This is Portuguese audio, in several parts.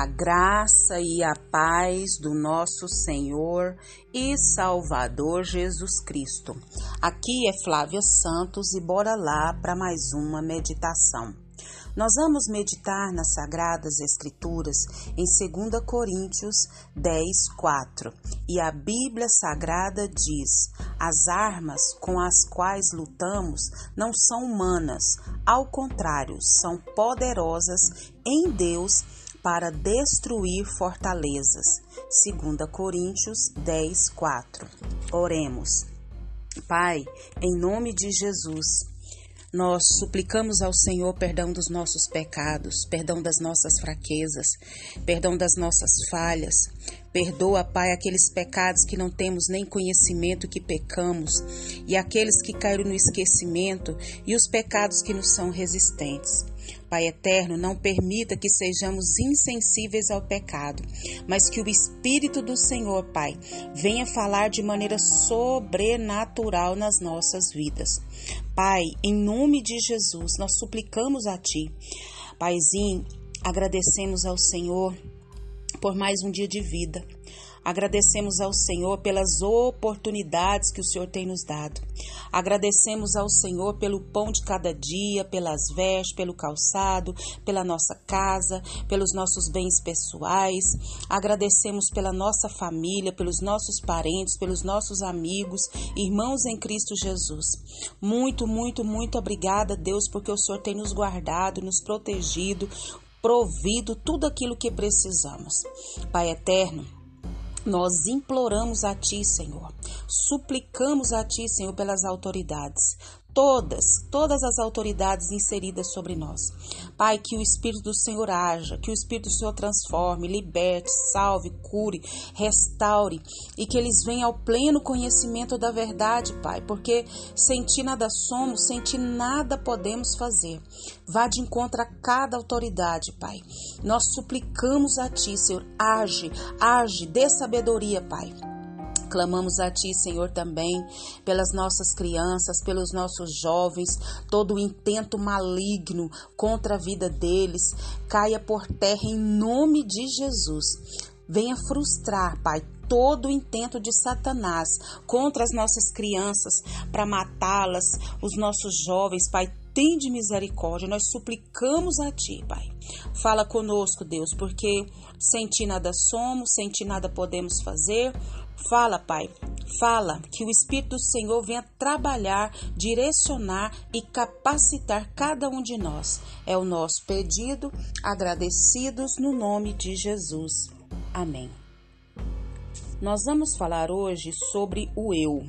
A graça e a paz do nosso Senhor e Salvador Jesus Cristo. Aqui é Flávia Santos e bora lá para mais uma meditação. Nós vamos meditar nas Sagradas Escrituras em 2 Coríntios 10, 4. E a Bíblia Sagrada diz: As armas com as quais lutamos não são humanas, ao contrário, são poderosas em Deus para destruir fortalezas. 2 Coríntios 10, 4. Oremos. Pai, em nome de Jesus, nós suplicamos ao Senhor perdão dos nossos pecados, perdão das nossas fraquezas, perdão das nossas falhas. Perdoa, Pai, aqueles pecados que não temos nem conhecimento que pecamos, e aqueles que caíram no esquecimento, e os pecados que nos são resistentes. Pai eterno, não permita que sejamos insensíveis ao pecado, mas que o Espírito do Senhor, Pai, venha falar de maneira sobrenatural nas nossas vidas. Pai, em nome de Jesus, nós suplicamos a Ti. Paizinho, agradecemos ao Senhor por mais um dia de vida. Agradecemos ao Senhor pelas oportunidades que o Senhor tem nos dado. Agradecemos ao Senhor pelo pão de cada dia, pelas vestes, pelo calçado, pela nossa casa, pelos nossos bens pessoais. Agradecemos pela nossa família, pelos nossos parentes, pelos nossos amigos, irmãos em Cristo Jesus. Muito, muito, muito obrigada, Deus, porque o Senhor tem nos guardado, nos protegido, provido tudo aquilo que precisamos. Pai eterno, nós imploramos a Ti, Senhor, suplicamos a Ti, Senhor, pelas autoridades, todas, todas as autoridades inseridas sobre nós. Pai, que o Espírito do Senhor haja, que o Espírito do Senhor transforme, liberte, salve, cure, restaure e que eles venham ao pleno conhecimento da verdade, Pai, porque sem Ti nada somos, sem Ti nada podemos fazer. Vá de encontro a cada autoridade, Pai. Nós suplicamos a Ti, Senhor, age, age, dê sabedoria, Pai. Clamamos a Ti, Senhor, também pelas nossas crianças, pelos nossos jovens, todo o intento maligno contra a vida deles caia por terra em nome de Jesus. Venha frustrar, Pai, todo o intento de Satanás contra as nossas crianças para matá-las, os nossos jovens, Pai, tem de misericórdia, nós suplicamos a Ti, Pai. Fala conosco, Deus, porque sem Ti nada somos, sem Ti nada podemos fazer. Fala, Pai, fala que o Espírito do Senhor venha trabalhar, direcionar e capacitar cada um de nós. É o nosso pedido, agradecidos no nome de Jesus. Amém. Nós vamos falar hoje sobre o eu.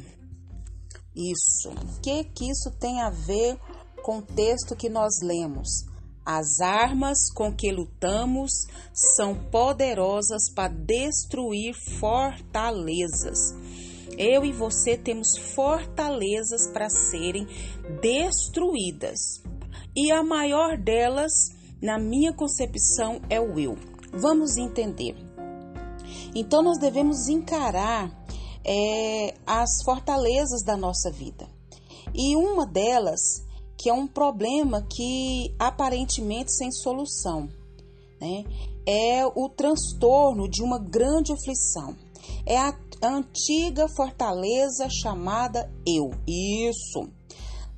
Isso. O que que isso tem a ver com o texto que nós lemos? As armas com que lutamos são poderosas para destruir fortalezas. Eu e você temos fortalezas para serem destruídas. E a maior delas, na minha concepção, é o eu. Vamos entender. Então, nós devemos encarar é, as fortalezas da nossa vida. E uma delas que é um problema que aparentemente sem solução, né? É o transtorno de uma grande aflição. É a antiga fortaleza chamada eu. Isso.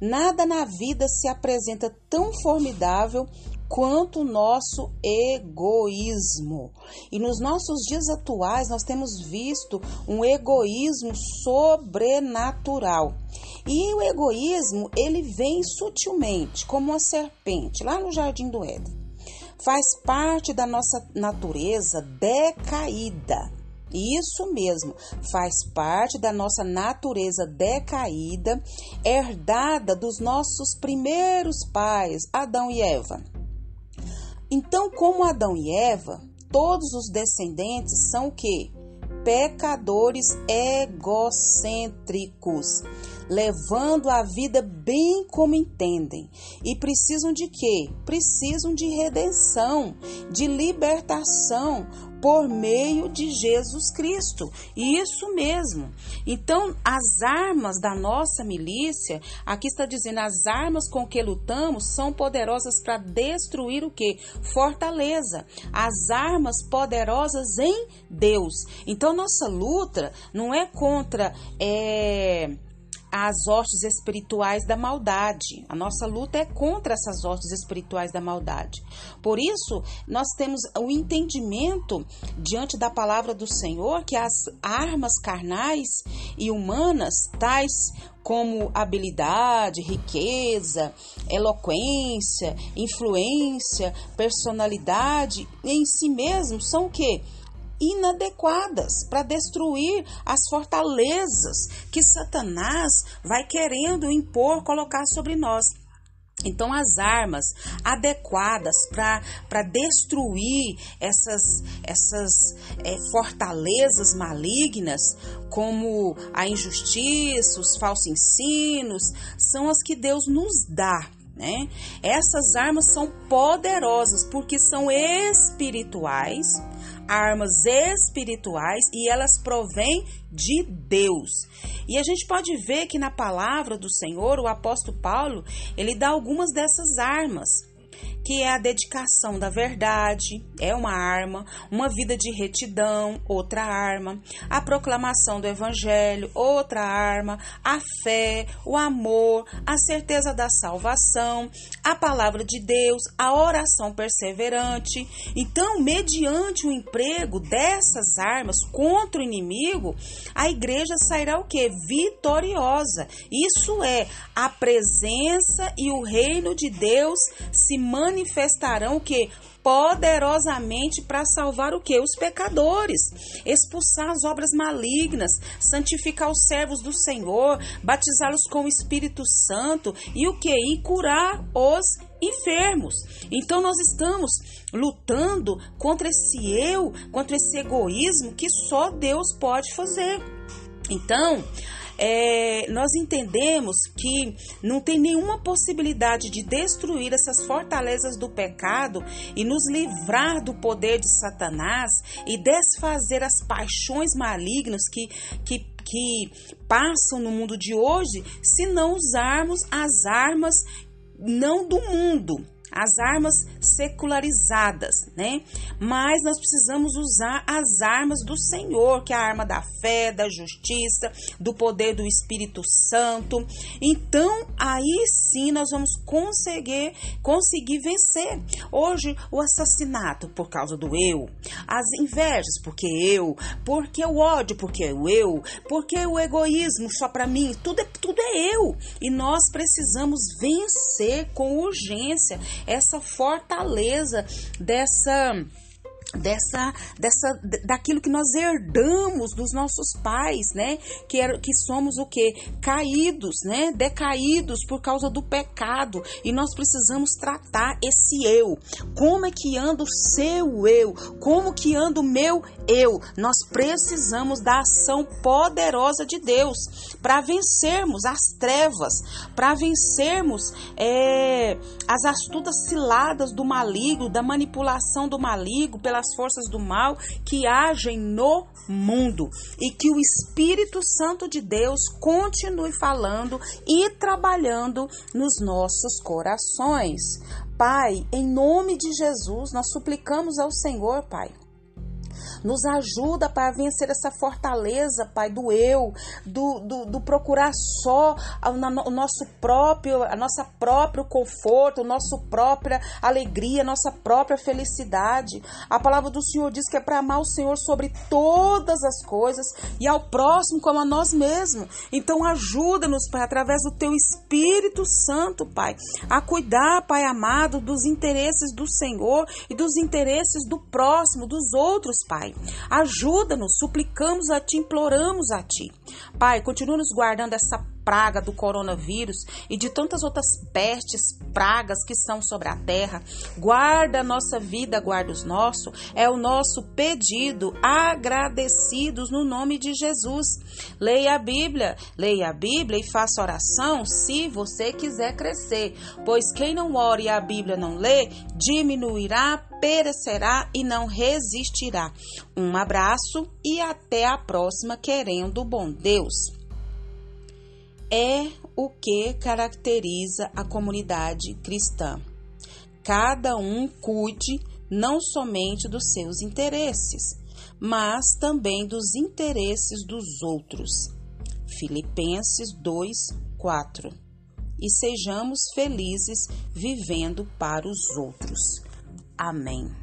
Nada na vida se apresenta tão formidável quanto o nosso egoísmo. E nos nossos dias atuais nós temos visto um egoísmo sobrenatural. E o egoísmo, ele vem sutilmente, como uma serpente, lá no jardim do Éden. Faz parte da nossa natureza decaída. Isso mesmo, faz parte da nossa natureza decaída, herdada dos nossos primeiros pais, Adão e Eva. Então, como Adão e Eva, todos os descendentes são o quê? Pecadores egocêntricos levando a vida bem como entendem. E precisam de quê? Precisam de redenção, de libertação, por meio de Jesus Cristo. Isso mesmo. Então, as armas da nossa milícia, aqui está dizendo, as armas com que lutamos são poderosas para destruir o que? Fortaleza. As armas poderosas em Deus. Então, nossa luta não é contra. É, as hostes espirituais da maldade. A nossa luta é contra essas hostes espirituais da maldade. Por isso, nós temos o entendimento diante da palavra do Senhor que as armas carnais e humanas, tais como habilidade, riqueza, eloquência, influência, personalidade, em si mesmo são o quê? Inadequadas para destruir as fortalezas que Satanás vai querendo impor, colocar sobre nós. Então, as armas adequadas para destruir essas, essas é, fortalezas malignas, como a injustiça, os falsos ensinos, são as que Deus nos dá. Né? Essas armas são poderosas porque são espirituais armas espirituais e elas provêm de Deus. E a gente pode ver que na palavra do Senhor, o apóstolo Paulo, ele dá algumas dessas armas que é a dedicação da verdade, é uma arma, uma vida de retidão, outra arma, a proclamação do evangelho, outra arma, a fé, o amor, a certeza da salvação, a palavra de Deus, a oração perseverante. Então, mediante o emprego dessas armas contra o inimigo, a igreja sairá o que? Vitoriosa. Isso é a presença e o reino de Deus se manifestarão o que? poderosamente para salvar o que? Os pecadores, expulsar as obras malignas, santificar os servos do Senhor, batizá-los com o Espírito Santo e o que? E curar os enfermos. Então nós estamos lutando contra esse eu, contra esse egoísmo que só Deus pode fazer. Então, é, nós entendemos que não tem nenhuma possibilidade de destruir essas fortalezas do pecado e nos livrar do poder de Satanás e desfazer as paixões malignas que, que, que passam no mundo de hoje se não usarmos as armas não do mundo, as armas secularizadas, né? Mas nós precisamos usar as armas do Senhor, que é a arma da fé, da justiça, do poder do Espírito Santo. Então, aí sim nós vamos conseguir conseguir vencer. Hoje o assassinato por causa do eu, as invejas porque eu, porque o ódio porque o eu, porque o egoísmo só para mim, tudo é tudo é eu. E nós precisamos vencer com urgência essa fortaleza dessa dessa dessa daquilo que nós herdamos dos nossos pais, né? Que era que somos o que caídos, né? Decaídos por causa do pecado e nós precisamos tratar esse eu. Como é que anda o seu eu? Como que anda o meu eu? Nós precisamos da ação poderosa de Deus para vencermos as trevas, para vencermos é, as astutas ciladas do maligno, da manipulação do maligno pela as forças do mal que agem no mundo e que o Espírito Santo de Deus continue falando e trabalhando nos nossos corações. Pai, em nome de Jesus, nós suplicamos ao Senhor, Pai nos ajuda para vencer essa fortaleza, Pai, do eu, do, do, do procurar só o nosso próprio, a nossa próprio conforto, a nossa própria alegria, a nossa própria felicidade. A palavra do Senhor diz que é para amar o Senhor sobre todas as coisas e ao próximo como a nós mesmos. Então ajuda-nos, Pai, através do teu Espírito Santo, Pai, a cuidar, Pai amado, dos interesses do Senhor e dos interesses do próximo, dos outros, Pai. Ajuda-nos, suplicamos a Ti, imploramos a Ti. Pai, continua nos guardando essa praga do coronavírus e de tantas outras pestes, pragas que são sobre a terra. Guarda a nossa vida, guarda os nossos. É o nosso pedido, agradecidos no nome de Jesus. Leia a Bíblia, leia a Bíblia e faça oração se você quiser crescer, pois quem não ora e a Bíblia não lê, diminuirá, perecerá e não resistirá. Um abraço e até a próxima, querendo bom Deus é o que caracteriza a comunidade cristã. Cada um cuide não somente dos seus interesses, mas também dos interesses dos outros. Filipenses 2, 4. E sejamos felizes vivendo para os outros. Amém.